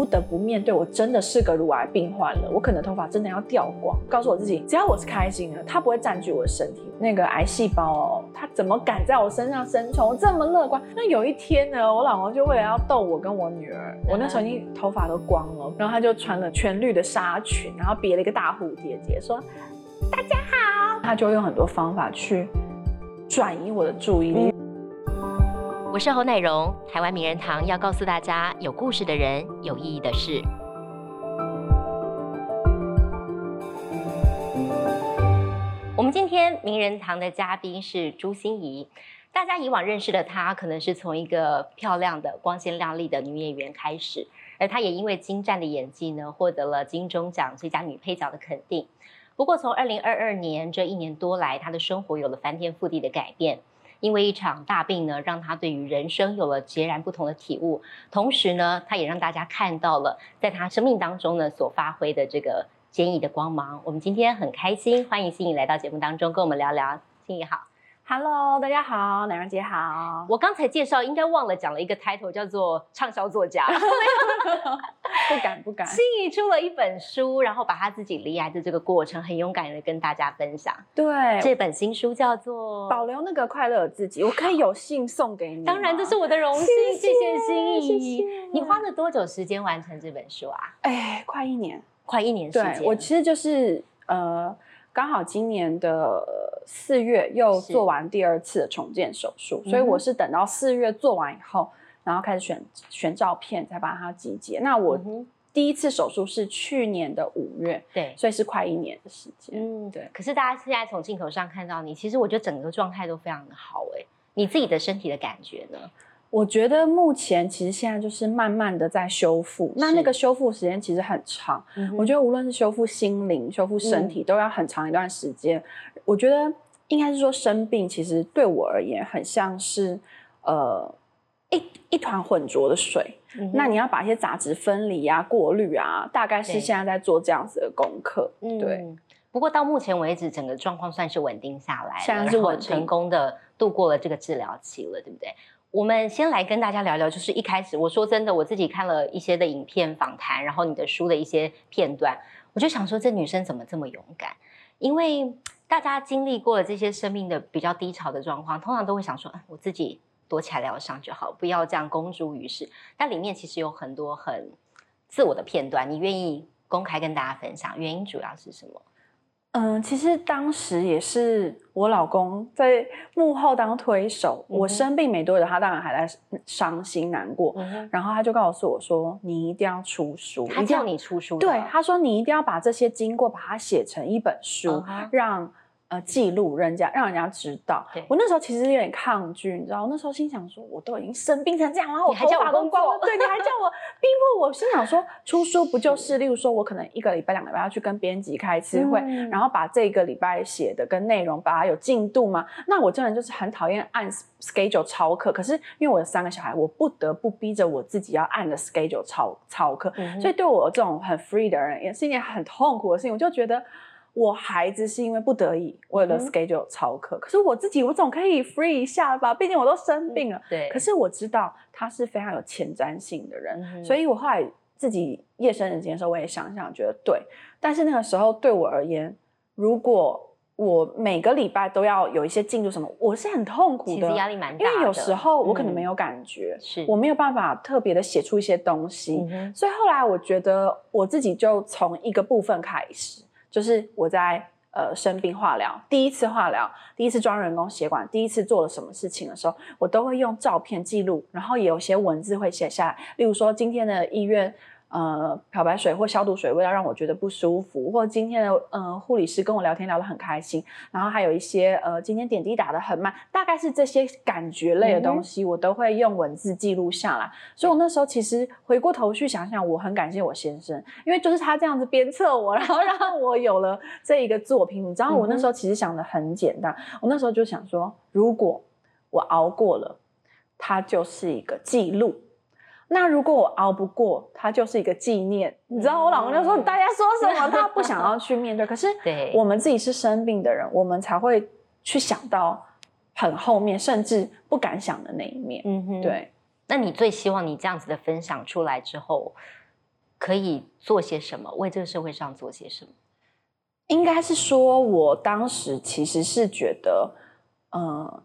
不得不面对，我真的是个乳癌病患了，我可能头发真的要掉光。告诉我自己，只要我是开心的，它不会占据我的身体。那个癌细胞哦，它怎么敢在我身上生存？我这么乐观。那有一天呢，我老公就为了要逗我跟我女儿，我那时候已经头发都光了，然后他就穿了全绿的纱裙，然后别了一个大蝴蝶结，说大家好。他就用很多方法去转移我的注意力。我是侯乃荣，台湾名人堂要告诉大家有故事的人，有意义的事。我们今天名人堂的嘉宾是朱心怡，大家以往认识的她，可能是从一个漂亮的、光鲜亮丽的女演员开始，而她也因为精湛的演技呢，获得了金钟奖最佳女配角的肯定。不过，从二零二二年这一年多来，她的生活有了翻天覆地的改变。因为一场大病呢，让他对于人生有了截然不同的体悟。同时呢，他也让大家看到了在他生命当中呢所发挥的这个坚毅的光芒。我们今天很开心，欢迎心怡来到节目当中，跟我们聊聊。心怡好。Hello，大家好，奶蓉姐好。我刚才介绍应该忘了讲了一个 title，叫做畅销作家。不 敢 不敢。心怡出了一本书，然后把他自己离癌的这个过程，很勇敢的跟大家分享。对，这本新书叫做《保留那个快乐的自己》，我可以有幸送给你。当然，这是我的荣幸。谢谢心怡。你花了多久时间完成这本书啊？哎，快一年，快一年时间。我其实就是呃。刚好今年的四月又做完第二次的重建手术，所以我是等到四月做完以后，然后开始选选照片，才把它集结。那我第一次手术是去年的五月，对，所以是快一年的时间。嗯，对。可是大家现在从镜头上看到你，其实我觉得整个状态都非常的好，哎，你自己的身体的感觉呢？我觉得目前其实现在就是慢慢的在修复，那那个修复时间其实很长。我觉得无论是修复心灵、修复身体，都要很长一段时间。我觉得应该是说生病，其实对我而言很像是呃一一团浑浊的水。那你要把一些杂质分离啊、过滤啊，大概是现在在做这样子的功课。对。不过到目前为止，整个状况算是稳定下来，现在是稳成功的度过了这个治疗期了，对不对？我们先来跟大家聊聊，就是一开始我说真的，我自己看了一些的影片访谈，然后你的书的一些片段，我就想说，这女生怎么这么勇敢？因为大家经历过了这些生命的比较低潮的状况，通常都会想说，我自己躲起来疗伤就好，不要这样公诸于世。但里面其实有很多很自我的片段，你愿意公开跟大家分享，原因主要是什么？嗯，其实当时也是我老公在幕后当推手。我生病没多久，他当然还在伤心难过。然后他就告诉我说：“你一定要出书。”他叫你出书？对，他说：“你一定要把这些经过，把它写成一本书，让。”呃，记录人家，让人家知道。我那时候其实有点抗拒，你知道，我那时候心想说，我都已经生病成这样，然后我还叫我光光，对，你还叫我逼迫我。心想说，出书不就 是，例如说我可能一个礼拜、两个礼拜要去跟编辑开次会，然后把这个礼拜写的跟内容把它有进度吗？那我真的就是很讨厌按 schedule 超课。可是因为我有三个小孩，我不得不逼着我自己要按着 schedule 超超课，所以对我这种很 free 的人，也是一件很痛苦的事情。我就觉得。我孩子是因为不得已为了 schedule 超课，可是我自己我总可以 free 一下吧，毕竟我都生病了。对。可是我知道他是非常有前瞻性的人，所以我后来自己夜深人静的时候，我也想想觉得对。但是那个时候对我而言，如果我每个礼拜都要有一些进度什么，我是很痛苦的，其实压力蛮大。因为有时候我可能没有感觉，是我没有办法特别的写出一些东西。所以后来我觉得我自己就从一个部分开始。就是我在呃生病化疗，第一次化疗，第一次装人工血管，第一次做了什么事情的时候，我都会用照片记录，然后也有些文字会写下来，例如说今天的医院。呃，漂白水或消毒水味道让我觉得不舒服，或今天的呃护理师跟我聊天聊得很开心，然后还有一些呃今天点滴打得很慢，大概是这些感觉类的东西，我都会用文字记录下来。所以我那时候其实回过头去想想，我很感谢我先生，因为就是他这样子鞭策我，然后让我有了这一个作品。你知道我那时候其实想的很简单，我那时候就想说，如果我熬过了，它就是一个记录。那如果我熬不过，它就是一个纪念。你知道，我老公就说：“大家说什么？他不想要去面对。”可是，我们自己是生病的人，我们才会去想到很后面，甚至不敢想的那一面。嗯哼，对。那你最希望你这样子的分享出来之后，可以做些什么，为这个社会上做些什么？应该是说，我当时其实是觉得，嗯，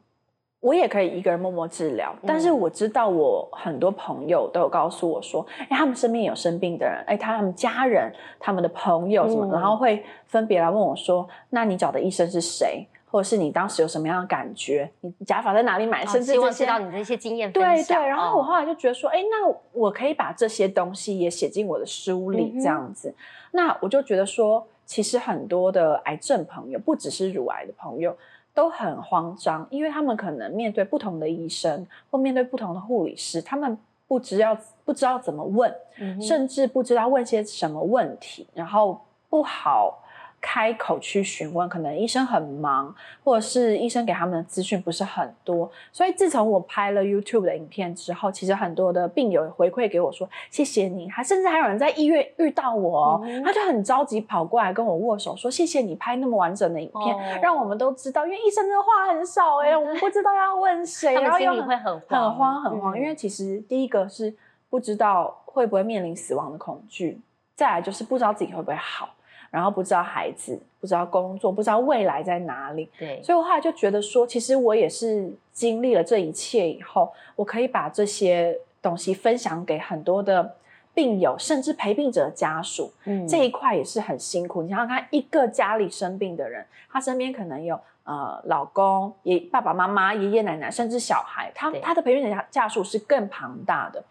我也可以一个人默默治疗，但是我知道我很多朋友都有告诉我说，哎，他们身边有生病的人，哎，他们家人、他们的朋友什么，然后会分别来问我说，那你找的医生是谁？或者是你当时有什么样的感觉？你假发在哪里买？甚至这些，知道你这些经验。对对，然后我后来就觉得说，哎，那我可以把这些东西也写进我的书里，这样子。那我就觉得说，其实很多的癌症朋友，不只是乳癌的朋友，都很慌张，因为他们可能面对不同的医生，或面对不同的护理师，他们不知要不知道怎么问，甚至不知道问些什么问题，然后不好。开口去询问，可能医生很忙，或者是医生给他们的资讯不是很多，所以自从我拍了 YouTube 的影片之后，其实很多的病友回馈给我说谢谢你，还甚至还有人在医院遇到我哦，他就很着急跑过来跟我握手，说谢谢你拍那么完整的影片，让我们都知道，因为医生的话很少哎，我们不知道要问谁，然后心里会很很慌。很慌，因为其实第一个是不知道会不会面临死亡的恐惧，再来就是不知道自己会不会好。然后不知道孩子，不知道工作，不知道未来在哪里。对，所以我后来就觉得说，其实我也是经历了这一切以后，我可以把这些东西分享给很多的病友，甚至陪病者的家属。嗯，这一块也是很辛苦。你想想看，一个家里生病的人，他身边可能有呃老公、爷爸爸妈妈、爷爷奶奶，甚至小孩，他他的陪病者家家属是更庞大的。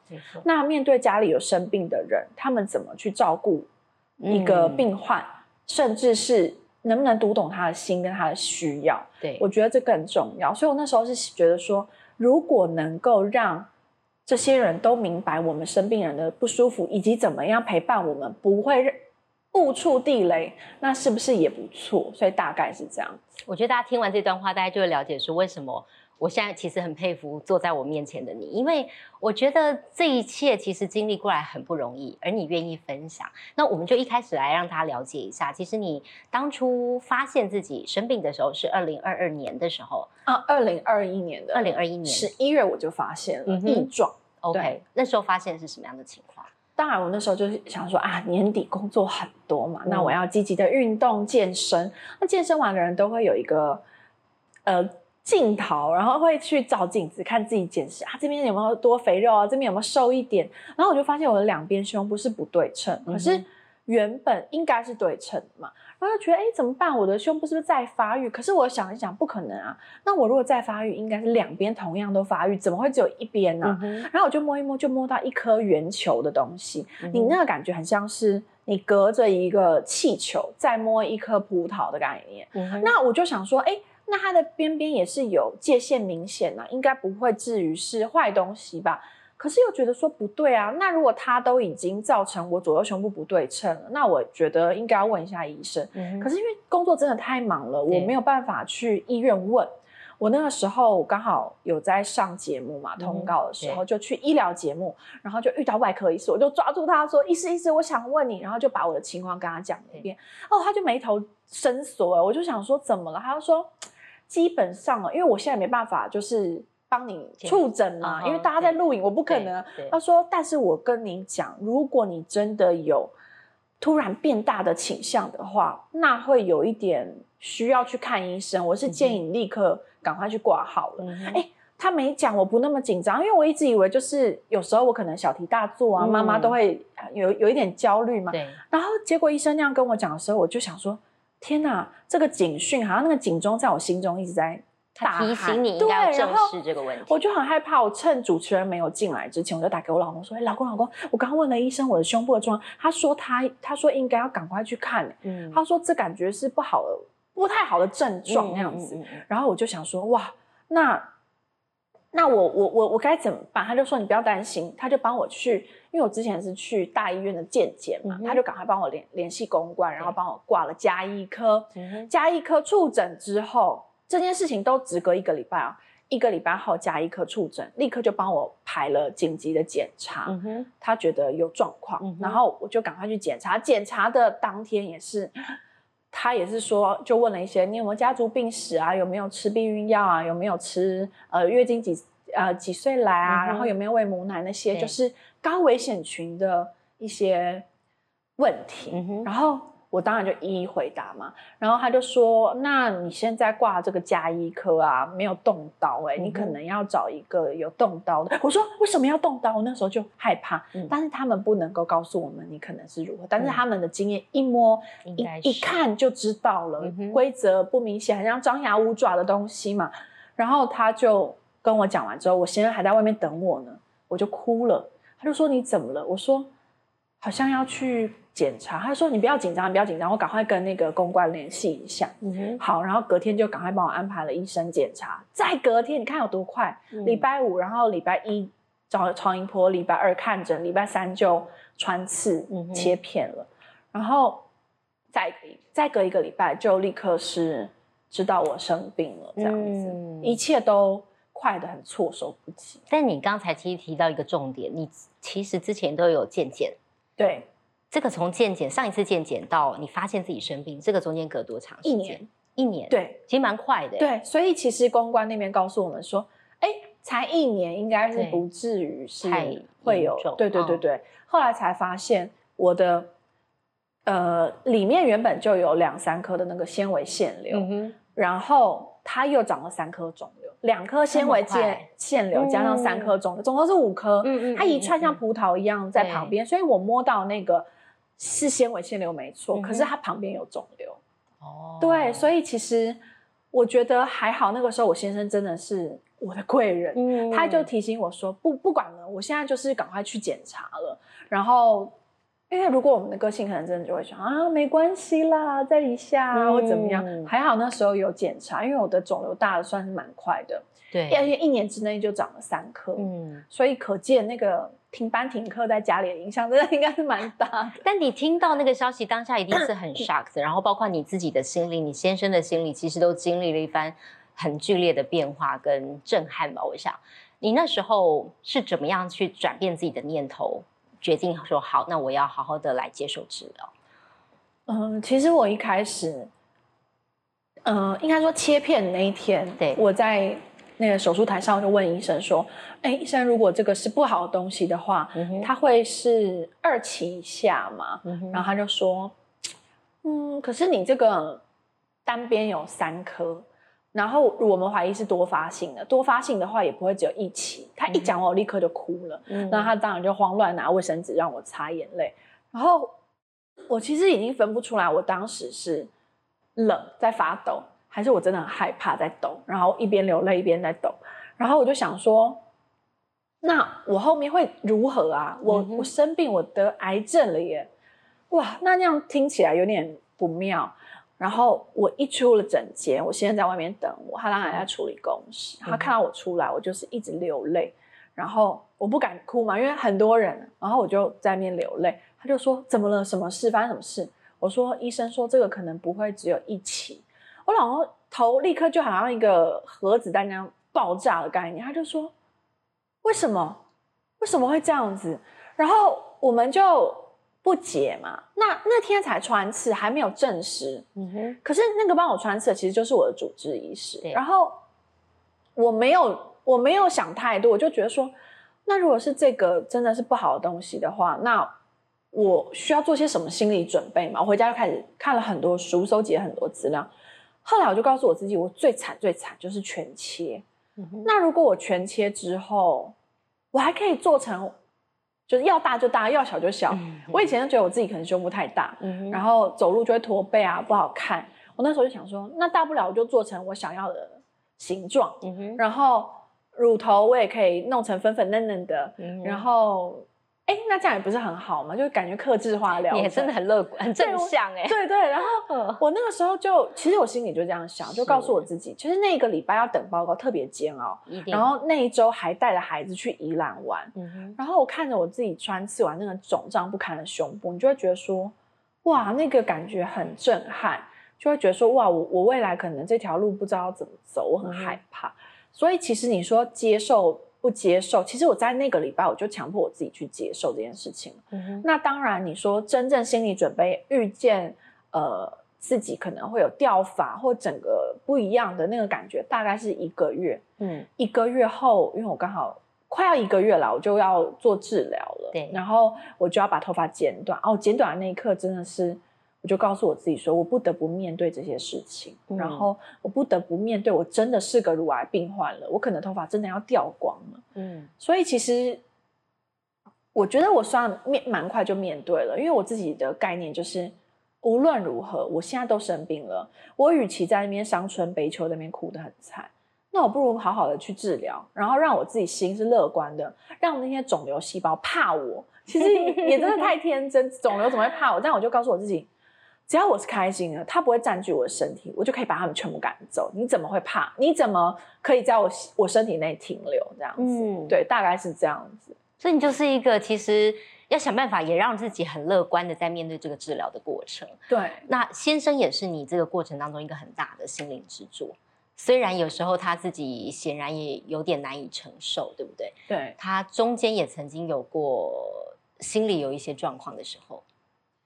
那面对家里有生病的人，他们怎么去照顾？一个病患，甚至是能不能读懂他的心跟他的需要，对我觉得这更重要。所以我那时候是觉得说，如果能够让这些人都明白我们生病人的不舒服，以及怎么样陪伴我们，不会误触地雷，那是不是也不错？所以大概是这样子。我觉得大家听完这段话，大家就会了解说为什么。我现在其实很佩服坐在我面前的你，因为我觉得这一切其实经历过来很不容易，而你愿意分享。那我们就一开始来让他了解一下，其实你当初发现自己生病的时候是二零二二年的时候啊，二零二一年的二零二一年十一月我就发现了异状。OK，那时候发现是什么样的情况？当然，我那时候就是想说啊，年底工作很多嘛，那我要积极的运动健身。那健身完的人都会有一个呃。镜头，然后会去照镜子看自己检视啊，这边有没有多肥肉啊？这边有没有瘦一点？然后我就发现我的两边胸部是不对称，可是原本应该是对称的嘛。然后就觉得哎，怎么办？我的胸部是不是在发育？可是我想一想，不可能啊。那我如果再发育，应该是两边同样都发育，怎么会只有一边呢？然后我就摸一摸，就摸到一颗圆球的东西。你那个感觉很像是你隔着一个气球再摸一颗葡萄的概念。那我就想说，哎。那它的边边也是有界限明显呐，应该不会至于是坏东西吧？可是又觉得说不对啊。那如果它都已经造成我左右胸部不对称了，那我觉得应该要问一下医生。可是因为工作真的太忙了，我没有办法去医院问。我那个时候刚好有在上节目嘛，通告的时候就去医疗节目，然后就遇到外科医师，我就抓住他说：“医师，医师，我想问你。”然后就把我的情况跟他讲了一遍。哦，他就眉头深锁了，我就想说怎么了？他就说。基本上哦，因为我现在没办法，就是帮你触诊嘛，因为大家在录影，我不可能。他说：“但是我跟你讲，如果你真的有突然变大的倾向的话，那会有一点需要去看医生。我是建议你立刻赶快去挂号了。”哎，他没讲，我不那么紧张，因为我一直以为就是有时候我可能小题大做啊，妈妈都会有有一点焦虑嘛。对然后结果医生那样跟我讲的时候，我就想说。天哪，这个警讯好像那个警钟在我心中一直在提醒你应该正视这个问题。我就很害怕，我趁主持人没有进来之前，我就打给我老公说：“哎，老公，老公，我刚刚问了医生我的胸部的状况，他说他他说应该要赶快去看，嗯，他说这感觉是不好的，不太好的症状那样子。然后我就想说，哇，那。”那我我我我该怎么办？他就说你不要担心，他就帮我去，因为我之前是去大医院的健检嘛，他就赶快帮我联联系公关，然后帮我挂了加医科，加医科触诊之后，这件事情都只隔一个礼拜啊，一个礼拜后加医科触诊，立刻就帮我排了紧急的检查，他觉得有状况，然后我就赶快去检查，检查的当天也是。他也是说，就问了一些，你有没有家族病史啊？有没有吃避孕药啊？有没有吃呃月经几呃几岁来啊？然后有没有喂母奶那些，就是高危险群的一些问题，然后。我当然就一一回答嘛，然后他就说：“那你现在挂这个加医科啊，没有动刀哎，你可能要找一个有动刀的。”我说：“为什么要动刀？”我那时候就害怕，但是他们不能够告诉我们你可能是如何，但是他们的经验一摸一一看就知道了，规则不明显，很像张牙舞爪的东西嘛。然后他就跟我讲完之后，我先生还在外面等我呢，我就哭了。他就说：“你怎么了？”我说：“好像要去。”检查，他说你不要紧张，不要紧张，我赶快跟那个公关联系一下。嗯好，然后隔天就赶快帮我安排了医生检查。再隔天，你看有多快？礼拜五，然后礼拜一找超音波，礼拜二看诊，礼拜三就穿刺切片了。然后再再隔一个礼拜，就立刻是知道我生病了，这样子，一切都快的很，措手不及。但你刚才其实提到一个重点，你其实之前都有健检，对。这个从健检上一次健检到你发现自己生病，这个中间隔多长时间？一年，一年，对，其实蛮快的。对，所以其实公关那边告诉我们说，哎，才一年，应该是不至于是会有。对对对对。后来才发现我的呃里面原本就有两三颗的那个纤维腺瘤，然后它又长了三颗肿瘤，两颗纤维腺腺瘤加上三颗肿瘤，总共是五颗。嗯嗯。它一串像葡萄一样在旁边，所以我摸到那个。是纤维腺瘤没错，可是它旁边有肿瘤。哦，对，所以其实我觉得还好。那个时候我先生真的是我的贵人，他就提醒我说：“不，不管了，我现在就是赶快去检查了。”然后，因为如果我们的个性可能真的就会想啊，没关系啦，在一下或怎么样。还好那时候有检查，因为我的肿瘤大的算是蛮快的，对，而且一年之内就长了三颗，嗯，所以可见那个。停班停课在家里的影响真的应该是蛮大的。但你听到那个消息当下一定是很 shocked，然后包括你自己的心理，你先生的心理，其实都经历了一番很剧烈的变化跟震撼吧。我想你那时候是怎么样去转变自己的念头，决定说好，那我要好好的来接受治疗。嗯，其实我一开始，嗯，应该说切片那一天，对，我在。那个手术台上就问医生说：“哎，医生，如果这个是不好的东西的话，它会是二期以下吗？”然后他就说：“嗯，可是你这个单边有三颗，然后我们怀疑是多发性的，多发性的话也不会只有一起。”他一讲我立刻就哭了，那他当然就慌乱拿卫生纸让我擦眼泪。然后我其实已经分不出来，我当时是冷在发抖。还是我真的很害怕，在抖，然后一边流泪一边在抖，然后我就想说，那我后面会如何啊？我我生病，我得癌症了耶！哇，那那样听起来有点不妙。然后我一出了整间，我先生在外面等我，他当然在处理公事。他看到我出来，我就是一直流泪，然后我不敢哭嘛，因为很多人，然后我就在面流泪。他就说：“怎么了？什么事？发生什么事？”我说：“医生说这个可能不会只有一起。”我老公头立刻就好像一个核子弹那样爆炸的概念，他就说：“为什么？为什么会这样子？”然后我们就不解嘛。那那天才穿刺，还没有证实。嗯哼。可是那个帮我穿刺的其实就是我的主治医师。然后我没有，我没有想太多，我就觉得说，那如果是这个真的是不好的东西的话，那我需要做些什么心理准备嘛？我回家就开始看了很多书，收集了很多资料。后来我就告诉我自己，我最惨最惨就是全切。那如果我全切之后，我还可以做成，就是要大就大，要小就小。我以前就觉得我自己可能胸部太大，然后走路就会驼背啊，不好看。我那时候就想说，那大不了我就做成我想要的形状。然后乳头我也可以弄成粉粉嫩嫩的，然后。哎，那这样也不是很好嘛？就感觉克制化疗，也真的很乐观、很正向哎。对对，然后 我那个时候就，其实我心里就这样想，就告诉我自己，其实那个礼拜要等报告特别煎熬，然后那一周还带着孩子去宜兰玩，然后我看着我自己穿刺完那个肿胀不堪的胸部，你就会觉得说，哇，那个感觉很震撼，就会觉得说，哇，我我未来可能这条路不知道怎么走，我很害怕。所以其实你说接受。不接受，其实我在那个礼拜我就强迫我自己去接受这件事情。那当然，你说真正心理准备遇见呃自己可能会有掉发或整个不一样的那个感觉，大概是一个月。嗯，一个月后，因为我刚好快要一个月了，我就要做治疗了。对，然后我就要把头发剪短。哦，剪短的那一刻真的是，我就告诉我自己说，我不得不面对这些事情，然后我不得不面对，我真的是个乳癌病患了，我可能头发真的要掉光了。嗯，所以其实我觉得我算面蛮快就面对了，因为我自己的概念就是，无论如何，我现在都生病了，我与其在那边伤春悲秋，那边哭得很惨。那我不如好好的去治疗，然后让我自己心是乐观的，让那些肿瘤细胞怕我。其实也真的太天真，肿瘤怎么会怕我？但我就告诉我自己，只要我是开心的，它不会占据我的身体，我就可以把它们全部赶走。你怎么会怕？你怎么可以在我我身体内停留？这样子，对，大概是这样子。所以你就是一个其实要想办法，也让自己很乐观的在面对这个治疗的过程。对，那先生也是你这个过程当中一个很大的心灵支柱。虽然有时候他自己显然也有点难以承受，对不对？对，他中间也曾经有过心里有一些状况的时候。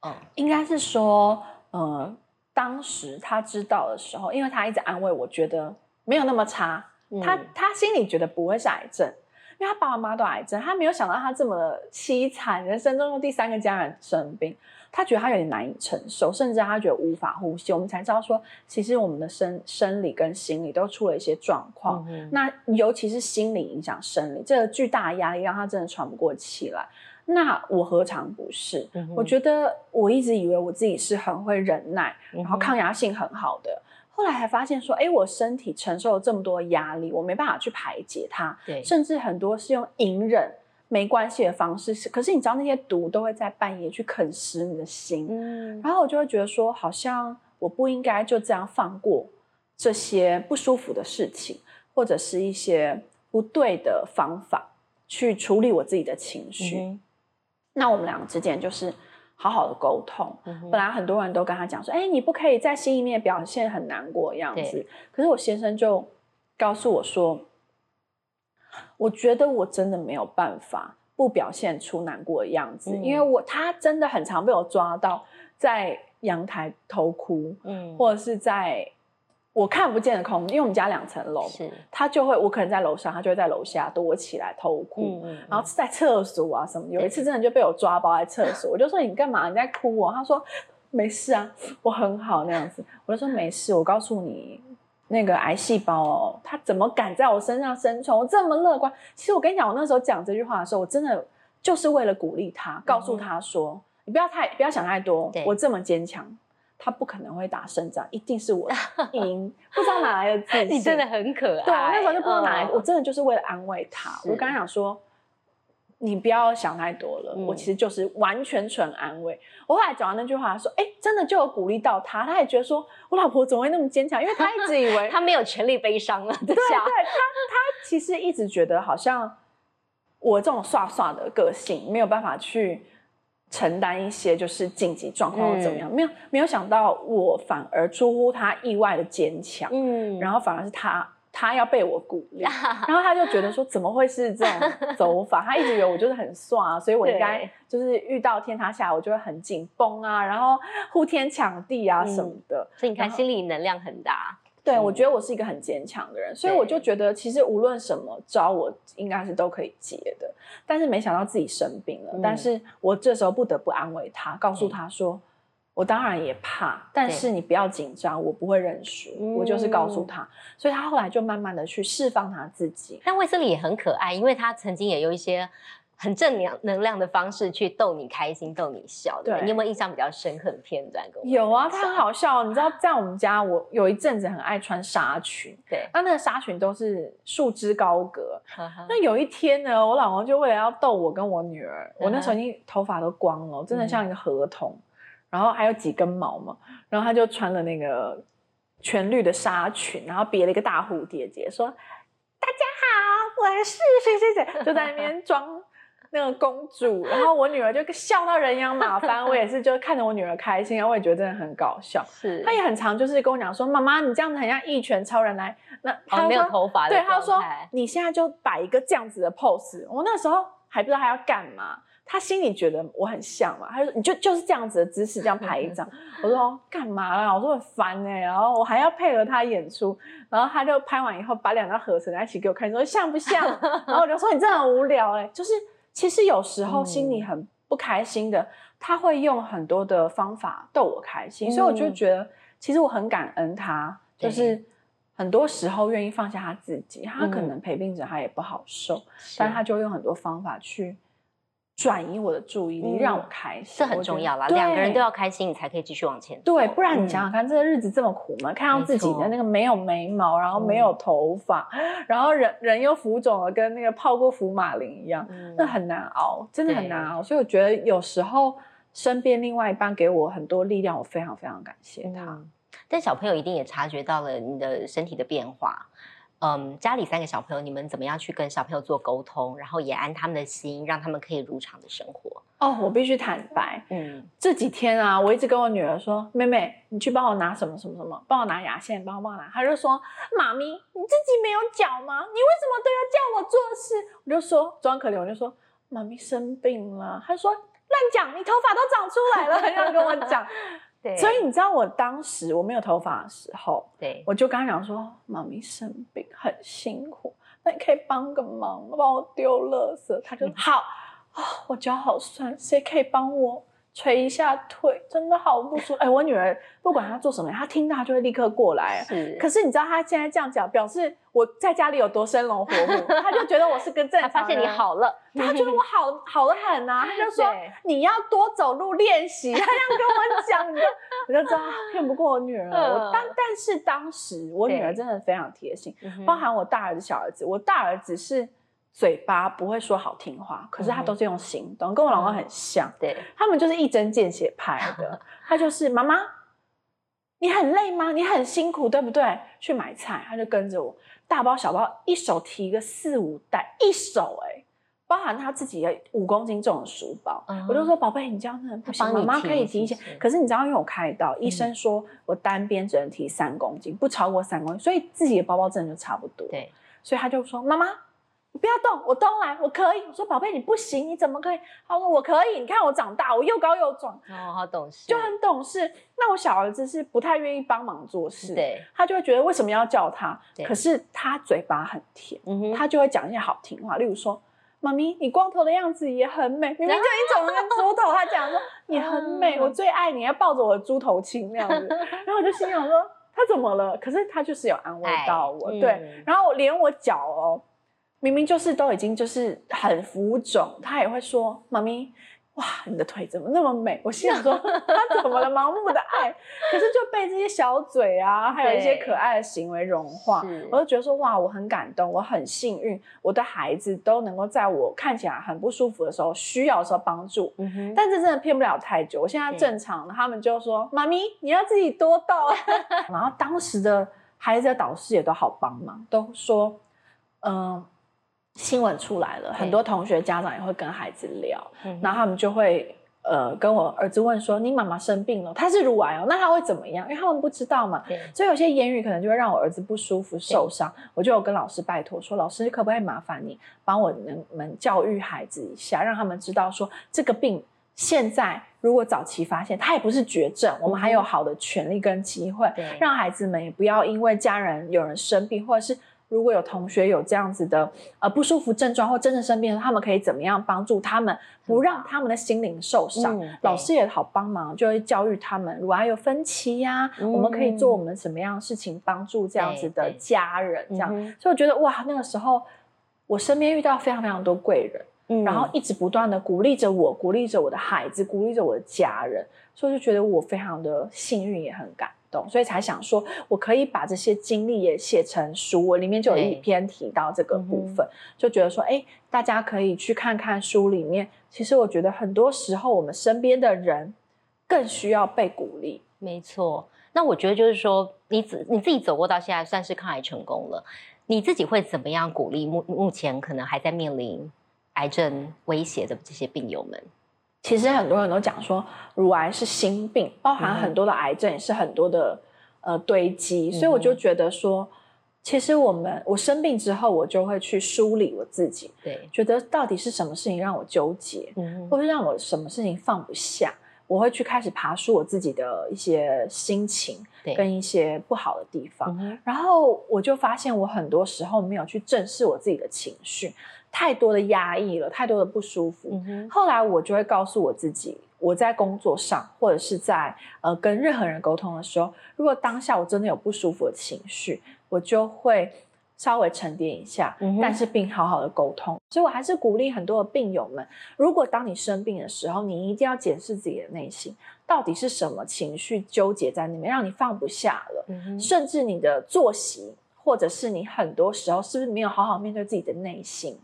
嗯，应该是说，呃，当时他知道的时候，因为他一直安慰我，觉得没有那么差。他他心里觉得不会是癌症，因为他爸爸妈妈都癌症，他没有想到他这么凄惨，人生中的第三个家人生病。他觉得他有点难以承受，甚至他觉得无法呼吸。我们才知道说，其实我们的生生理跟心理都出了一些状况。那尤其是心理影响生理，这个巨大压力让他真的喘不过气来。那我何尝不是？我觉得我一直以为我自己是很会忍耐，然后抗压性很好的。后来才发现说，哎，我身体承受了这么多压力，我没办法去排解它。对，甚至很多是用隐忍。没关系的方式是，可是你知道那些毒都会在半夜去啃食你的心，嗯，然后我就会觉得说，好像我不应该就这样放过这些不舒服的事情，或者是一些不对的方法去处理我自己的情绪。那我们两个之间就是好好的沟通。本来很多人都跟他讲说，哎，你不可以在心里面表现很难过的样子。可是我先生就告诉我说。我觉得我真的没有办法不表现出难过的样子，因为我他真的很常被我抓到在阳台偷哭，嗯，或者是在我看不见的空，因为我们家两层楼，是，他就会我可能在楼上，他就会在楼下躲起来偷哭，然后在厕所啊什么，有一次真的就被我抓包在厕所，我就说你干嘛？你在哭哦？他说没事啊，我很好那样子，我就说没事，我告诉你。那个癌细胞哦，它怎么敢在我身上生存？我这么乐观，其实我跟你讲，我那时候讲这句话的时候，我真的就是为了鼓励他，告诉他说：“你不要太不要想太多，我这么坚强，他不可能会打胜仗，一定是我 赢。”不知道哪来的自信，你真的很可爱。对，我那时候就不知道哪来，我真的就是为了安慰他，我刚刚想说。你不要想太多了，我其实就是完全纯安慰。我后来讲完那句话，说：“哎，真的就有鼓励到他，他也觉得说，我老婆怎么会那么坚强？因为他一直以为 他没有权利悲伤了。对对，他他其实一直觉得好像我这种耍耍的个性没有办法去承担一些就是紧急状况或怎么样，没有没有想到我反而出乎他意外的坚强，嗯，然后反而是他。他要被我鼓励，然后他就觉得说怎么会是这种走法？他一直以为我就是很帅，所以我应该就是遇到天塌下来我就会很紧绷啊，然后呼天抢地啊什么的。所以你看，心理能量很大。对，我觉得我是一个很坚强的人，所以我就觉得其实无论什么招，我应该是都可以接的。但是没想到自己生病了，但是我这时候不得不安慰他，告诉他说。我当然也怕，但是你不要紧张，我不会认输，我就是告诉他，所以他后来就慢慢的去释放他自己。但卫斯理也很可爱，因为他曾经也有一些很正能能量的方式去逗你开心、逗你笑。对，你有没有印象比较深刻的片段？有啊，他很好笑。你知道，在我们家，我有一阵子很爱穿纱裙，对，那那个纱裙都是束之高阁。那有一天呢，我老公就为了要逗我跟我女儿，我那时候已经头发都光了，真的像一个河童。然后还有几根毛嘛，然后他就穿了那个全绿的纱裙，然后别了一个大蝴蝶结，说：“大家好，我是谁谁谁。”就在那边装 那个公主。然后我女儿就笑到人仰马翻，我也是就看着我女儿开心，然后我也觉得真的很搞笑。是，她也很常就是跟我讲说：“妈妈，你这样子很像一拳超人来。”那他没有头发，对，她说：“你现在就摆一个这样子的 pose。”我那时候还不知道她要干嘛。她心里觉得我很像嘛，她说你就就是这样子的姿势这样 拍一张。我说干嘛啦？我说很烦哎，然后我还要配合她演出，然后他就拍完以后把两张合成在一起给我看，说像不像？然后我就说你真的很无聊哎，就是其实有时候心里很不开心的，他会用很多的方法逗我开心，所以我就觉得其实我很感恩他，就是很多时候愿意放下他自己，他可能陪病者他也不好受，但他就用很多方法去。转移我的注意力，让我开心，这很重要啦。两个人都要开心，你才可以继续往前。对，不然你想想看，这个日子这么苦嘛，看到自己的那个没有眉毛，然后没有头发，然后人人又浮肿了，跟那个泡过福马林一样，那很难熬，真的很难熬。所以我觉得有时候身边另外一半给我很多力量，我非常非常感谢他。但小朋友一定也察觉到了你的身体的变化。嗯，家里三个小朋友，你们怎么样去跟小朋友做沟通，然后也安他们的心，让他们可以如常的生活？哦，我必须坦白，嗯，这几天啊，我一直跟我女儿说：“妹妹，你去帮我拿什么什么什么，帮我拿牙线，帮我帮我拿。”她就说：“妈咪，你自己没有脚吗？你为什么都要叫我做事？”我就说装可怜，我就说：“妈咪生病了。”她说：“乱讲，你头发都长出来了，还要跟我讲。”所以你知道我当时我没有头发的时候，对，我就跟他讲说，妈咪生病很辛苦，那你可以帮个忙，帮我丢垃圾。他就好啊，我脚好酸，谁可以帮我？捶一下腿，真的好不舒服。哎，我女儿不管她做什么，她听到就会立刻过来。是，可是你知道她现在这样讲，表示我在家里有多生龙活虎，她就觉得我是跟正常。发现你好了，她觉得我好好的很啊，她就说你要多走路练习。她这样跟我讲的，我就知道骗不过我女儿。我当但是当时我女儿真的非常贴心，包含我大儿子、小儿子。我大儿子是。嘴巴不会说好听话，可是他都是用行动，跟我老公很像。对，他们就是一针见血派的。他就是妈妈，你很累吗？你很辛苦，对不对？去买菜，他就跟着我，大包小包，一手提个四五袋，一手哎，包含他自己的五公斤重的书包。我就说宝贝，你这样真的不行，妈妈可以提一些。可是你知道，因为我开刀，医生说我单边只能提三公斤，不超过三公斤，所以自己的包包真的就差不多。对，所以他就说妈妈。不要动，我都来，我可以。我说宝贝，你不行，你怎么可以？他说我可以，你看我长大，我又高又壮，哦，好懂事，就很懂事。那我小儿子是不太愿意帮忙做事，对，他就会觉得为什么要叫他？可是他嘴巴很甜，他就会讲一些好听话，例如说，妈咪，你光头的样子也很美，明明就一种那个猪头，他讲说 你很美，我最爱你，要抱着我的猪头亲那样子。然后我就心想说，他怎么了？可是他就是有安慰到我，对。然后连我脚哦。明明就是都已经就是很浮肿，他也会说：“妈咪，哇，你的腿怎么那么美？”我心想说：“ 他怎么了？盲目的爱。”可是就被这些小嘴啊，还有一些可爱的行为融化，我就觉得说：“哇，我很感动，我很幸运，我的孩子都能够在我看起来很不舒服的时候，需要的时候帮助。”但这真的骗不了太久。我现在正常，他们就说：“妈咪，你要自己多倒。” 然后当时的孩子的导师也都好帮忙，都说：“嗯。”新闻出来了，很多同学家长也会跟孩子聊，然后他们就会呃跟我儿子问说：“你妈妈生病了，她是乳癌哦，那她会怎么样？”因为他们不知道嘛，所以有些言语可能就会让我儿子不舒服、受伤。我就有跟老师拜托说：“老师可不可以麻烦你帮我能们教育孩子一下，让他们知道说这个病现在如果早期发现，它也不是绝症，我们还有好的权利跟机会，让孩子们也不要因为家人有人生病或者是。”如果有同学有这样子的呃不舒服症状或真的生病，他们可以怎么样帮助他们，不让他们的心灵受伤？老师也好帮忙，就会教育他们。如果还有分歧呀，我们可以做我们什么样的事情帮助这样子的家人？这样，所以我觉得哇，那个时候我身边遇到非常非常多贵人，然后一直不断的鼓励着我，鼓励着我的孩子，鼓励着我的家人，所以就觉得我非常的幸运，也很感。动，所以才想说，我可以把这些经历也写成书。我里面就有一篇提到这个部分，就觉得说，哎，大家可以去看看书里面。其实我觉得很多时候，我们身边的人更需要被鼓励。没错，那我觉得就是说，你自你自己走过到现在，算是抗癌成功了。你自己会怎么样鼓励目目前可能还在面临癌症威胁的这些病友们？其实很多人都讲说，乳癌是心病，包含很多的癌症也是很多的呃堆积，所以我就觉得说，其实我们我生病之后，我就会去梳理我自己，对，觉得到底是什么事情让我纠结，嗯或是让我什么事情放不下，我会去开始爬梳我自己的一些心情对，跟一些不好的地方。然后我就发现，我很多时候没有去正视我自己的情绪，太多的压抑了，太多的不舒服。嗯，后来我就会告诉我自己，我在工作上或者是在呃跟任何人沟通的时候，如果当下我真的有不舒服的情绪，我就会稍微沉淀一下，嗯但是并好好的沟通。所以我还是鼓励很多的病友们，如果当你生病的时候，你一定要检视自己的内心，到底是什么情绪纠结在里面，让你放不下了，嗯，甚至你的作息，或者是你很多时候是不是没有好好面对自己的内心。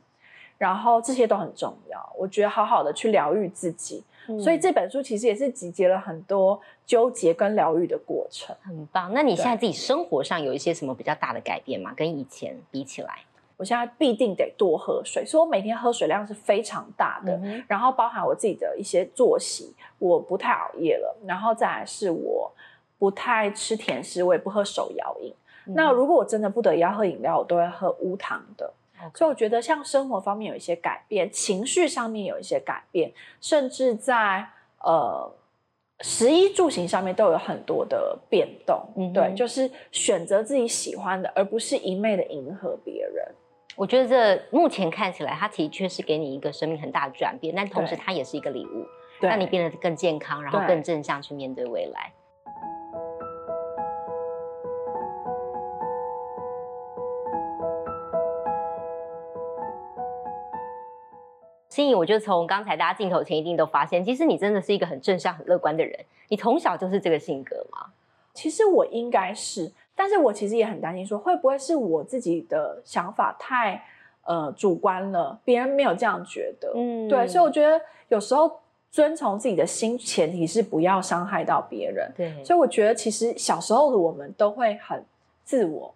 然后这些都很重要，我觉得好好的去疗愈自己，所以嗯这本书其实也是集结了很多纠结跟疗愈的过程。很棒。那你现在自己生活上有一些什么比较大的改变吗？跟以前比起来？我现在必定得多喝水，所以我每天喝水量是非常大的。嗯然后包含我自己的一些作息，我不太熬夜了，然后再来是我不太吃甜食，我也不喝手摇饮。嗯那如果我真的不得已要喝饮料，我都会喝无糖的。所以我觉得像生活方面有一些改变，情绪上面有一些改变，甚至在呃食衣住行上面都有很多的变动。嗯对，就是选择自己喜欢的，而不是一昧的迎合别人。我觉得这目前看起来，它的确是给你一个生命很大的转变，但同时它也是一个礼物，对，让你变得更健康，然后更正向去面对未来。心怡，我就从刚才大家镜头前一定都发现，其实你真的是一个很正向、很乐观的人。你从小就是这个性格吗？其实我应该是，但是我其实也很担心，说会不会是我自己的想法太呃主观了，别人没有这样觉得。嗯对，所以我觉得有时候遵从自己的心，前提是不要伤害到别人。对，所以我觉得其实小时候的我们都会很自我，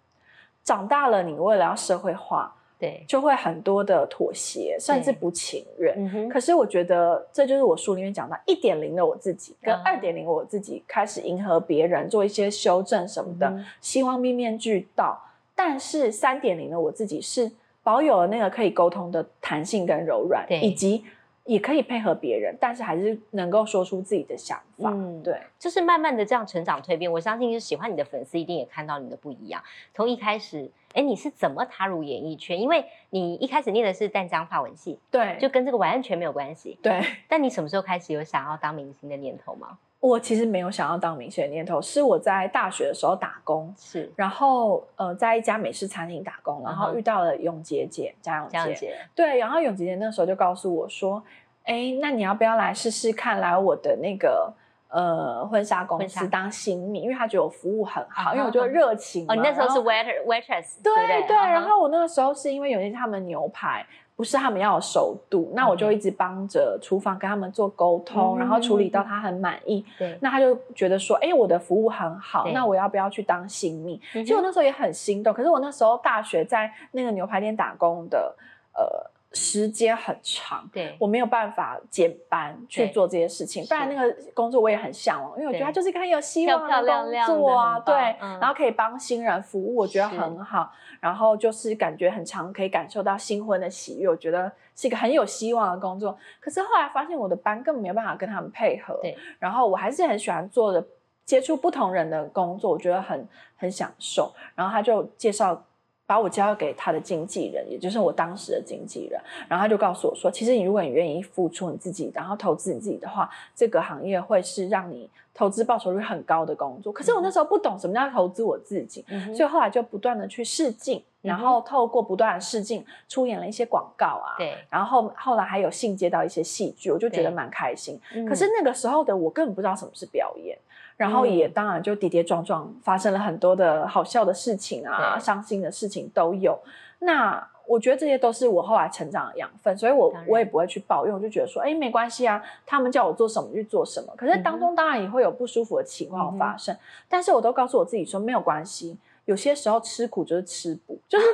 长大了你为了要社会化，对，就会很多的妥协，甚至不情愿。可是我觉得这就是我书里面讲到一点零的我自己，跟啊。二点零我自己开始迎合别人，做一些修正什么的，嗯希望面面俱到。但是三点零的我自己是保有了那个可以沟通的弹性跟柔软，以及也可以配合别人，但是还是能够说出自己的想法。嗯对，就是慢慢的这样成长蜕变，我相信就是喜欢你的粉丝一定也看到你的不一样。从一开始，哎，你是怎么踏入演艺圈？因为你一开始念的是淡江发文系，对，就跟这个完全没有关系。对。但你什么时候开始有想要当明星的念头吗？我其实没有想要当明星的念头，是我在大学的时候打工，是。然后呃，在一家美式餐厅打工，然后遇到了永杰姐，贾永杰，对，然后永杰姐那时候就告诉我说，哎，那你要不要来试试看，来我的那个呃婚纱公司当新密，因为他觉得我服务很好，因为我就热情嘛。哦，你那时候是 waiter waitress，对对然后我那个时候是因为有些他们牛排不是他们要有熟度，那我就一直帮着厨房跟他们做沟通，然后处理到嗯他很满意。对，那他就觉得说，哎，我的服务很好，那我要不要去当新密？嗯哼。其实我那时候也很心动，可是我那时候大学在那个牛排店打工的，呃，时间很长，对，我没有办法减班去做这些事情，不然那个工作我也很向往，因为我觉得它就是一个很有希望的工作啊，对，嗯然后可以帮新人服务，我觉得很好，然后就是感觉很长，可以感受到新婚的喜悦，我觉得是一个很有希望的工作。可是后来发现我的班根本没有办法跟他们配合，对，然后我还是很喜欢做的接触不同人的工作，我觉得很很享受。然后他就介绍把我交给他的经纪人，也就是我当时的经纪人。然后他就告诉我说，其实你如果你愿意付出你自己，然后投资你自己的话，这个行业会是让你投资报酬率很高的工作。可是我那时候不懂什么叫投资我自己，嗯所以后来就不断的去试镜，然后透过不断的试镜，出演了一些广告啊。对，然后后后来还有信接到一些戏剧，我就觉得蛮开心。嗯可是那个时候的我根本不知道什么是表演，然后也嗯当然就跌跌撞撞，发生了很多的好笑的事情啊，对伤心的事情都有。那我觉得这些都是我后来成长的养分，所以我我也不会去抱怨，我就觉得说，哎，没关系啊，他们叫我做什么就做什么。可是当中当然也会有不舒服的情况发生，但是我都告诉我自己说没有关系。有些时候吃苦就是吃补，就是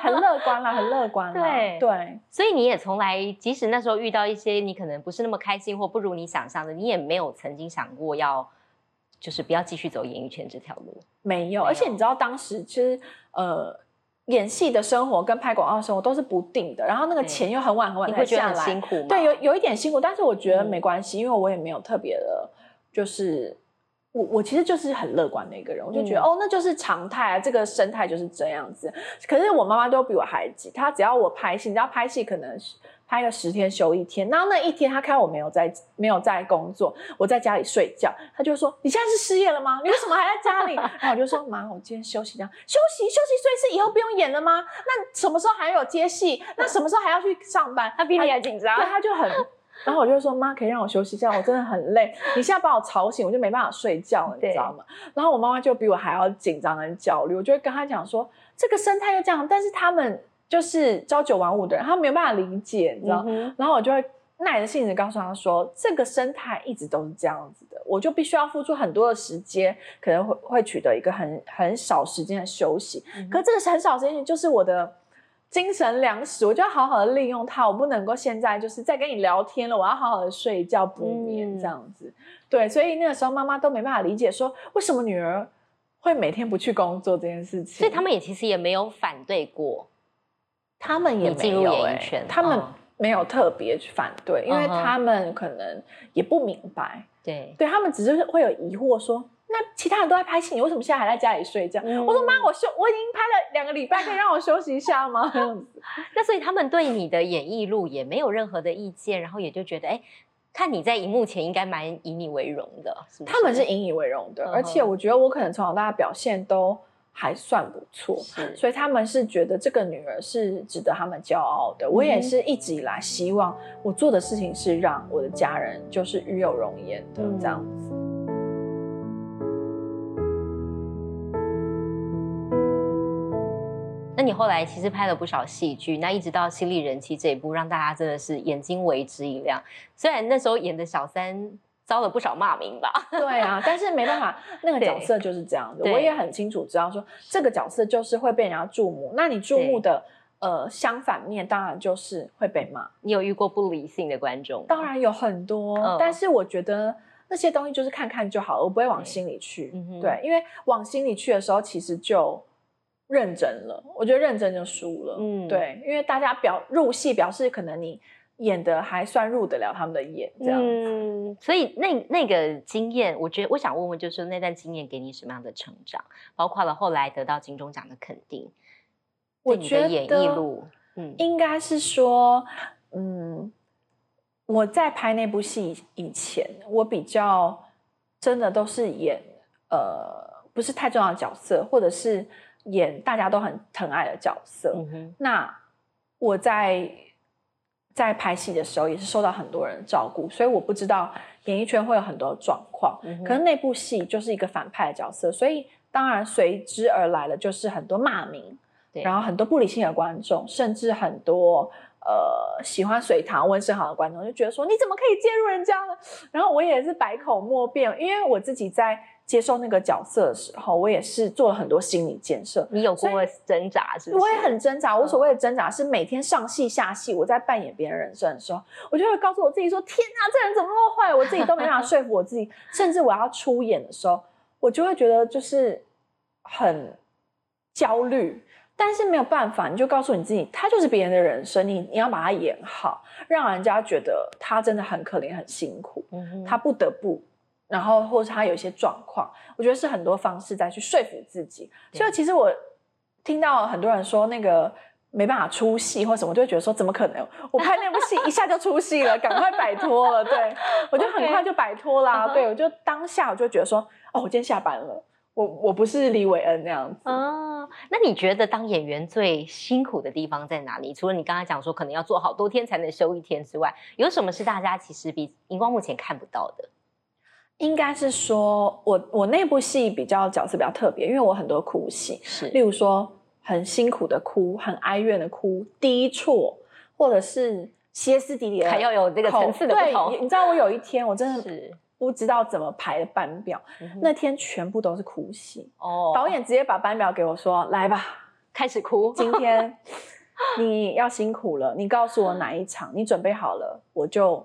很乐观啦，很乐观啦。对对，所以你也从来，即使那时候遇到一些你可能不是那么开心或不如你想象的，你也没有曾经想过要，就是不要继续走演艺圈这条路。没有，而且你知道当时其实呃，演戏的生活跟拍广告的生活都是不定的，然后那个钱又很晚很晚才下来，辛苦吗？对，有有一点辛苦，但是我觉得没关系，因为我也没有特别的，就是我我其实就是很乐观的一个人，我就觉得哦，那就是常态啊，这个生态就是这样子。可是我妈妈都比我还急，她只要我拍戏，你知道拍戏可能拍了十天休一天，然后那一天他看我没有在没有在工作，我在家里睡觉，他就说：“你现在是失业了吗？你为什么还在家里？” 然后我就说：“妈，我今天休息，这样休息休息，所以是以后不用演了吗？那什么时候还有接戏？那什么时候还要去上班？”他比你还紧张，对，他就很，然后我就说：“妈，可以让我休息一下，我真的很累，你现在把我吵醒，我就没办法睡觉，你知道吗？”然后我妈妈就比我还要紧张跟焦虑，我就会跟他讲说：“这个生态又这样，但是他们。”就是朝九晚五的人，他没有办法理解，你知道？然后我就会耐着性子告诉他说：“这个生态一直都是这样子的，我就必须要付出很多的时间，可能会会取得一个很很少时间的休息。可这个很少时间就是我的精神粮食，我就要好好的利用它。我不能够现在就是在跟你聊天了，我要好好的睡觉补眠这样子。对，所以那个时候妈妈都没办法理解，说为什么女儿会每天不去工作这件事情。所以他们也其实也没有反对过。他们也没有哎，他们没有特别去反对，因为他们可能也不明白。对，对他们只是会有疑惑，说那其他人都在拍戏，你为什么现在还在家里睡觉？我说妈，我休我已经拍了两个礼拜，可以让我休息一下吗？那所以他们对你的演艺路也没有任何的意见，然后也就觉得，哎，看你在荧幕前应该蛮以你为荣的。他们是引以为荣的，而且我觉得我可能从小到大表现都。还算不错，所以他们是觉得这个女儿是值得他们骄傲的。我也是一直以来希望我做的事情是让我的家人就是与有容颜的这样子。那你后来其实拍了不少戏剧，那一直到《心力人妻》这一部，让大家真的是眼睛为之一亮。虽然那时候演的小三。遭了不少骂名吧？对啊，但是没办法，那个角色就是这样子。我也很清楚知道，说这个角色就是会被人家注目。那你注目的呃相反面，当然就是会被骂。你有遇过不理性的观众？当然有很多，但是我觉得那些东西就是看看就好了，我不会往心里去。对，因为往心里去的时候，其实就认真了。我觉得认真就输了。嗯，对，因为大家表入戏表示可能你。演的还算入得了他们的眼，这样子。所以那那个经验，我觉得我想问问，就是那段经验给你什么样的成长？包括了后来得到金钟奖的肯定。我觉得演艺路，嗯，应该是说，嗯，我在拍那部戏以前，我比较真的都是演呃不是太重要的角色，或者是演大家都很疼爱的角色。那我在。在拍戏的时候也是受到很多人照顾，所以我不知道演艺圈会有很多状况。可能那部戏就是一个反派的角色，所以当然随之而来的就是很多骂名，然后很多不理性的观众，甚至很多呃喜欢隋唐温世豪的观众就觉得说你怎么可以介入人家呢？然后我也是百口莫辩，因为我自己在。接受那个角色的时候，我也是做了很多心理建设。你有过挣扎是？我也很挣扎。我所谓的挣扎是每天上戏下戏，我在扮演别人人生的时候，我就会告诉我自己说：“天哪，这人怎么那么坏？”我自己都没办法说服我自己。甚至我要出演的时候，我就会觉得就是很焦虑。但是没有办法，你就告诉你自己，他就是别人的人生，你你要把他演好，让人家觉得他真的很可怜、很辛苦，嗯他不得不。然后，或者他有一些状况，我觉得是很多方式在去说服自己。所以，其实我听到很多人说那个没办法出戏或什么，就会觉得说怎么可能？我拍那部戏一下就出戏了，赶快摆脱了。对我就很快就摆脱啦。对我就当下我就觉得说，哦，我今天下班了，我我不是李伟恩那样子。哦，那你觉得当演员最辛苦的地方在哪里？除了你刚才讲说可能要做好多天才能休一天之外，有什么是大家其实比荧光幕前看不到的？应该是说，我我那部戏比较角色比较特别，因为我很多哭戏，是例如说很辛苦的哭，很哀怨的哭，低挫，或者是歇斯底里，还要有这个层次的不同。你知道我有一天我真的 是不知道怎么排的班表，那天全部都是哭戏。哦，导演直接把班表给我说：“来吧，开始哭。今天 你要辛苦了，你告诉我哪一场，你准备好了，我就。”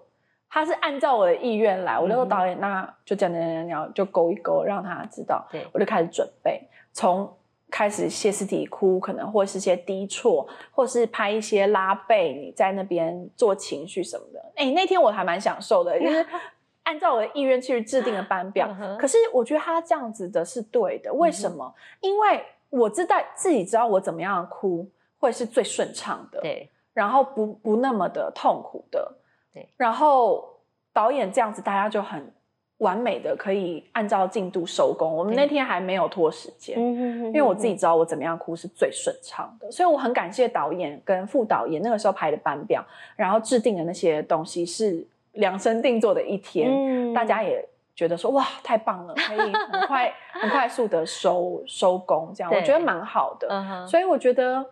他是按照我的意愿来，我就说导演，那就讲讲讲讲，就勾一勾，让他知道。对，我就开始准备，从开始歇斯底哭，可能或是些低挫，或是拍一些拉背，你在那边做情绪什么的。哎，那天我还蛮享受的，就是 按照我的意愿去制定了班表。可是我觉得他这样子的是对的，为什么？因为我知道自己知道我怎么样哭会是最顺畅的，对，然后不不那么的痛苦的，对，然后导演这样子，大家就很。完美的可以按照进度收工。我们那天还没有拖时间，因为我自己知道我怎么样哭是最顺畅的，所以我很感谢导演跟副导演那个时候排的班表，然后制定的那些东西是量身定做的一天，大家也觉得说哇太棒了，可以很快 很快速的收收工，这样我觉得蛮好的。所以我觉得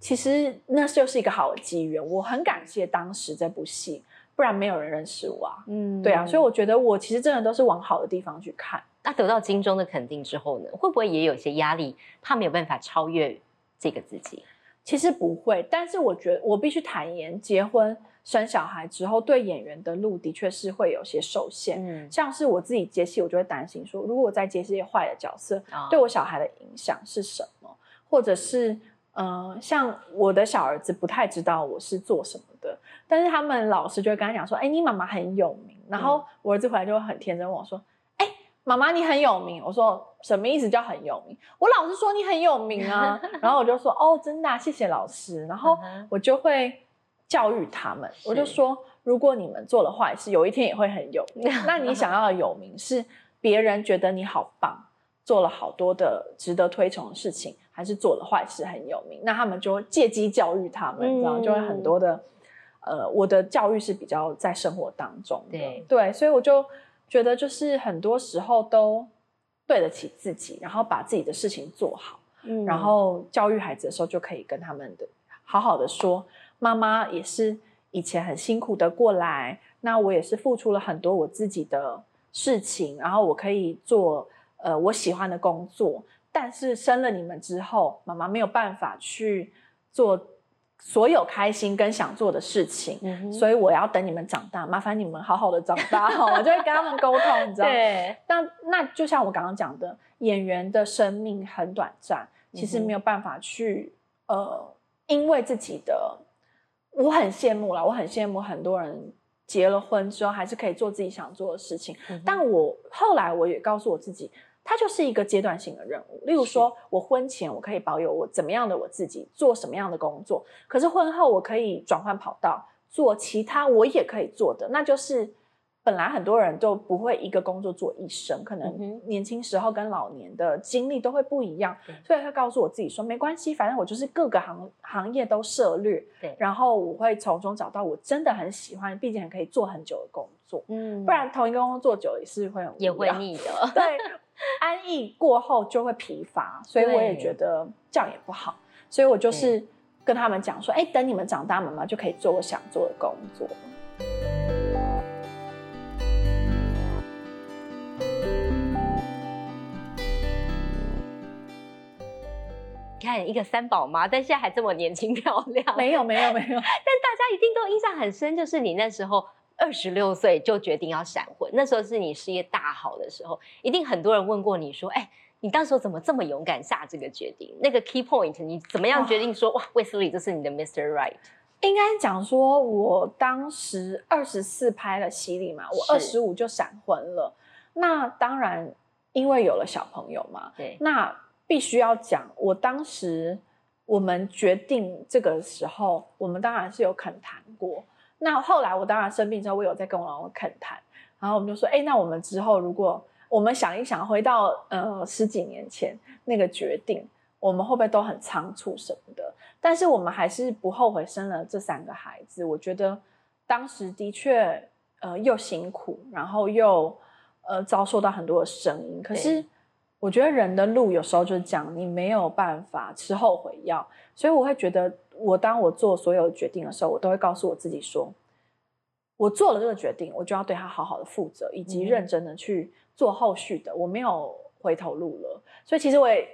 其实那就是一个好的机缘，我很感谢当时这部戏。不然没有人认识我啊，嗯，对啊，所以我觉得我其实真的都是往好的地方去看。那得到金钟的肯定之后呢，会不会也有些压力？怕没有办法超越这个自己？其实不会，但是我觉得我必须坦言，结婚生小孩之后，对演员的路的确是会有些受限。嗯，像是我自己接戏，我就会担心说，如果我再接些坏的角色，对我小孩的影响是什么？或者是，嗯，像我的小儿子不太知道我是做什么的。但是他们老师就会跟他讲说：“哎，你妈妈很有名。”然后我儿子回来就会很天真问我说：“哎，妈妈你很有名？”我说：“什么意思叫很有名？”我老师说你很有名啊。然后我就说：“哦，真的，谢谢老师。”然后我就会教育他们，我就说：“如果你们做了坏事，有一天也会很有名。那你想要的有名是别人觉得你好棒，做了好多的值得推崇的事情，还是做了坏事很有名？那他们就借机教育他们，知道就会很多的。”呃，我的教育是比较在生活当中的，对，所以我就觉得，就是很多时候都对得起自己，然后把自己的事情做好，嗯，然后教育孩子的时候，就可以跟他们的好好的说，妈妈也是以前很辛苦的过来，那我也是付出了很多我自己的事情，然后我可以做呃我喜欢的工作，但是生了你们之后，妈妈没有办法去做。所有开心跟想做的事情，所以我要等你们长大，麻烦你们好好的长大 哈，我就会跟他们沟通，你知道吗？对。那那就像我刚刚讲的，演员的生命很短暂，其实没有办法去呃，因为自己的，我很羡慕了，我很羡慕很多人结了婚之后还是可以做自己想做的事情，但我后来我也告诉我自己。它就是一个阶段性的任务。例如说，我婚前我可以保有我怎么样的我自己，做什么样的工作，可是婚后我可以转换跑道，做其他我也可以做的。那就是本来很多人都不会一个工作做一生，可能年轻时候跟老年的经历都会不一样。所以他告诉我自己说，没关系，反正我就是各个行行业都涉略，对，然后我会从中找到我真的很喜欢，并且可以做很久的工作。嗯，不然同一个工作做久也是会很也会腻的。对。安逸过后就会疲乏，所以我也觉得这样也不好，所以我就是跟他们讲说，哎，等你们长大，妈妈就可以做我想做的工作。你看一个三宝妈，但现在还这么年轻漂亮，没有没有没有，但大家一定都印象很深，就是你那时候。二十六岁就决定要闪婚，那时候是你事业大好的时候，一定很多人问过你说：“哎，你当时怎么这么勇敢下这个决定？那个 key point，你怎么样决定说哇，卫斯理这是你的 Mr. Right？” 应该讲说，我当时二十四拍了洗礼嘛，我二十五就闪婚了。那当然，因为有了小朋友嘛，对，那必须要讲，我当时我们决定这个时候，我们当然是有肯谈过。那后来我当然生病之后，我有在跟我老公恳谈，然后我们就说，哎，那我们之后如果我们想一想，回到呃十几年前那个决定，我们会不会都很仓促什么的？但是我们还是不后悔生了这三个孩子。我觉得当时的确呃又辛苦，然后又呃遭受到很多的声音。可是我觉得人的路有时候就是讲，你没有办法吃后悔药，所以我会觉得。我当我做所有决定的时候，我都会告诉我自己说，我做了这个决定，我就要对他好好的负责，以及认真的去做后续的，我没有回头路了。所以其实我也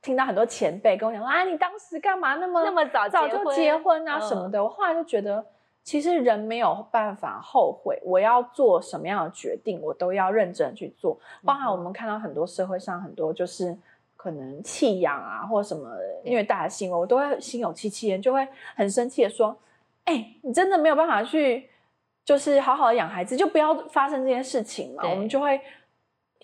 听到很多前辈跟我讲啊，你当时干嘛那么那么早早就结婚啊什么的。我后来就觉得，其实人没有办法后悔，我要做什么样的决定，我都要认真去做。包含我们看到很多社会上很多就是。可能弃养啊或者什么虐待的行为，我都会心有戚戚焉，就会很生气的说：“哎，你真的没有办法去，就是好好的养孩子，就不要发生这件事情嘛。”我们就会。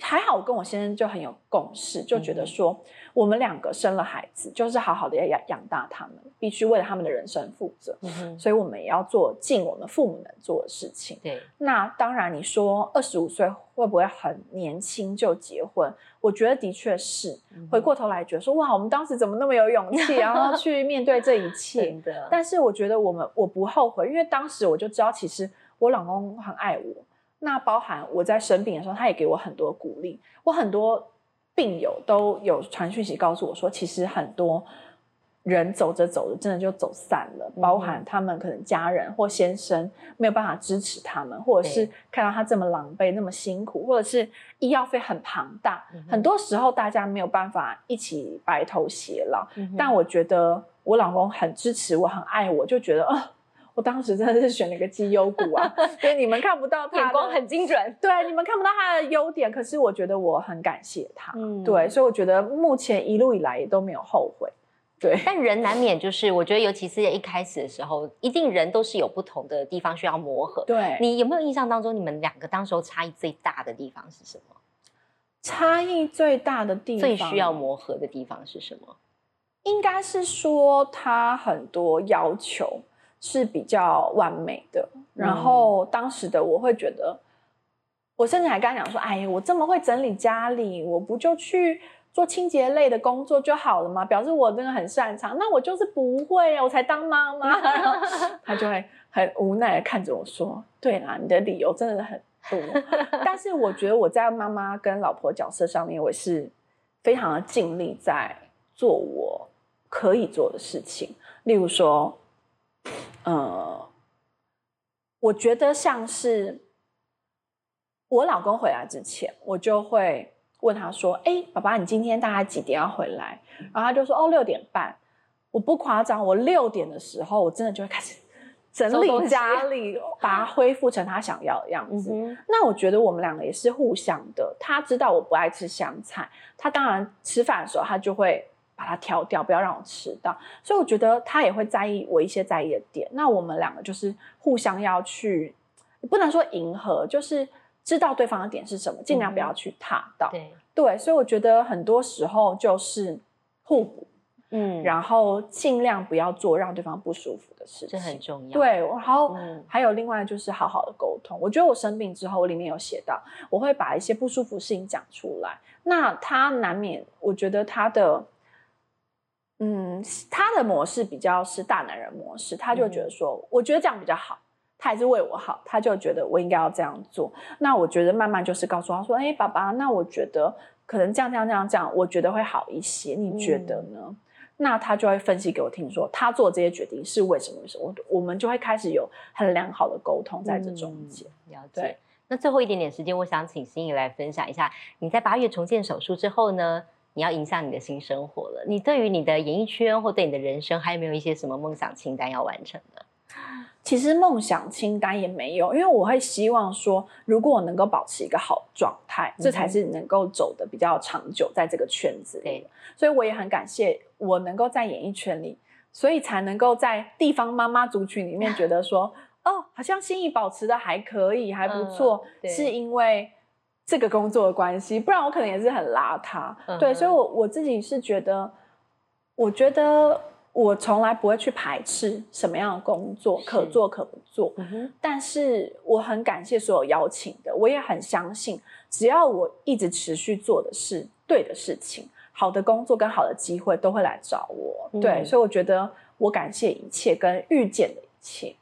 还好，我跟我先生就很有共识，就觉得说我们两个生了孩子，就是好好的要养养大他们，必须为了他们的人生负责。嗯所以我们也要做尽我们父母能做的事情。对，那当然，你说二十五岁会不会很年轻就结婚？我觉得的确是。回过头来觉得说，哇，我们当时怎么那么有勇气，然后去面对这一切？但是我觉得我们我不后悔，因为当时我就知道，其实我老公很爱我。那包含我在生病的时候，他也给我很多鼓励。我很多病友都有传讯息告诉我说，其实很多人走着走着，真的就走散了。包含他们可能家人或先生没有办法支持他们，或者是看到他这么狼狈、那么辛苦，或者是医药费很庞大，很多时候大家没有办法一起白头偕老。但我觉得我老公很支持我，很爱我，就觉得啊。我当时真的是选了一个绩优股啊，所以你们看不到眼光很精准。对，你们看不到他的优点，可是我觉得我很感谢他。嗯，对，所以我觉得目前一路以来也都没有后悔。对，但人难免就是，我觉得尤其是一开始的时候，一定人都是有不同的地方需要磨合。对，你有没有印象当中，你们两个当时候差异最大的地方是什么？差异最大的地方，最需要磨合的地方是什么？应该是说他很多要求。是比较完美的，然后当时的我会觉得，我甚至还跟他讲说：“哎呀，我这么会整理家里，我不就去做清洁类的工作就好了吗？表示我真的很擅长。那我就是不会啊，我才当妈妈。”他就会很无奈的看着我说：“对啦，你的理由真的很多，但是我觉得我在妈妈跟老婆角色上面，我是非常的尽力在做我可以做的事情，例如说。”呃，我觉得像是我老公回来之前，我就会问他说：“哎，爸爸，你今天大概几点要回来？”然后他就说：“哦，六点半。”我不夸张，我六点的时候，我真的就会开始 整理家里，把它恢复成他想要的样子。那我觉得我们两个也是互相的。他知道我不爱吃香菜，他当然吃饭的时候他就会。把它挑掉，不要让我吃到。所以我觉得他也会在意我一些在意的点。那我们两个就是互相要去，不能说迎合，就是知道对方的点是什么，尽量不要去踏到。对对，所以我觉得很多时候就是互补，嗯，然后尽量不要做让对方不舒服的事情，这很重要。对，然后还有另外就是好好的沟通。我觉得我生病之后，我里面有写到，我会把一些不舒服事情讲出来。那他难免，我觉得他的。嗯，他的模式比较是大男人模式，他就觉得说，我觉得这样比较好，他还是为我好，他就觉得我应该要这样做。那我觉得慢慢就是告诉他说，哎，爸爸，那我觉得可能这样这样这样这样，我觉得会好一些，你觉得呢？那他就会分析给我听，说他做这些决定是为什么？为什么？我我们就会开始有很良好的沟通在这中间。了解。那最后一点点时间，我想请心怡来分享一下，你在八月重建手术之后呢？你要影响你的新生活了。你对于你的演艺圈或对你的人生，还有没有一些什么梦想清单要完成的？其实梦想清单也没有，因为我会希望说，如果我能够保持一个好状态，这才是能够走的比较长久，在这个圈子里。所以我也很感谢我能够在演艺圈里，所以才能够在地方妈妈族群里面觉得说，哦，好像心意保持的还可以，还不错，是因为。这个工作的关系，不然我可能也是很邋遢。对，所以，我我自己是觉得，我觉得我从来不会去排斥什么样的工作，可做可不做。但是，我很感谢所有邀请的，我也很相信，只要我一直持续做的是对的事情，好的工作跟好的机会都会来找我。对，所以我觉得我感谢一切跟遇见的一切。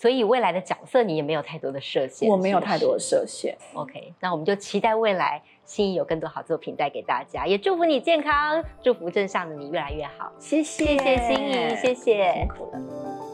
所以未来的角色你也没有太多的设限，我没有太多的设限。OK，那我们就期待未来心仪有更多好作品带给大家，也祝福你健康，祝福镇上的你越来越好。谢谢，谢谢心仪，谢谢，辛苦了。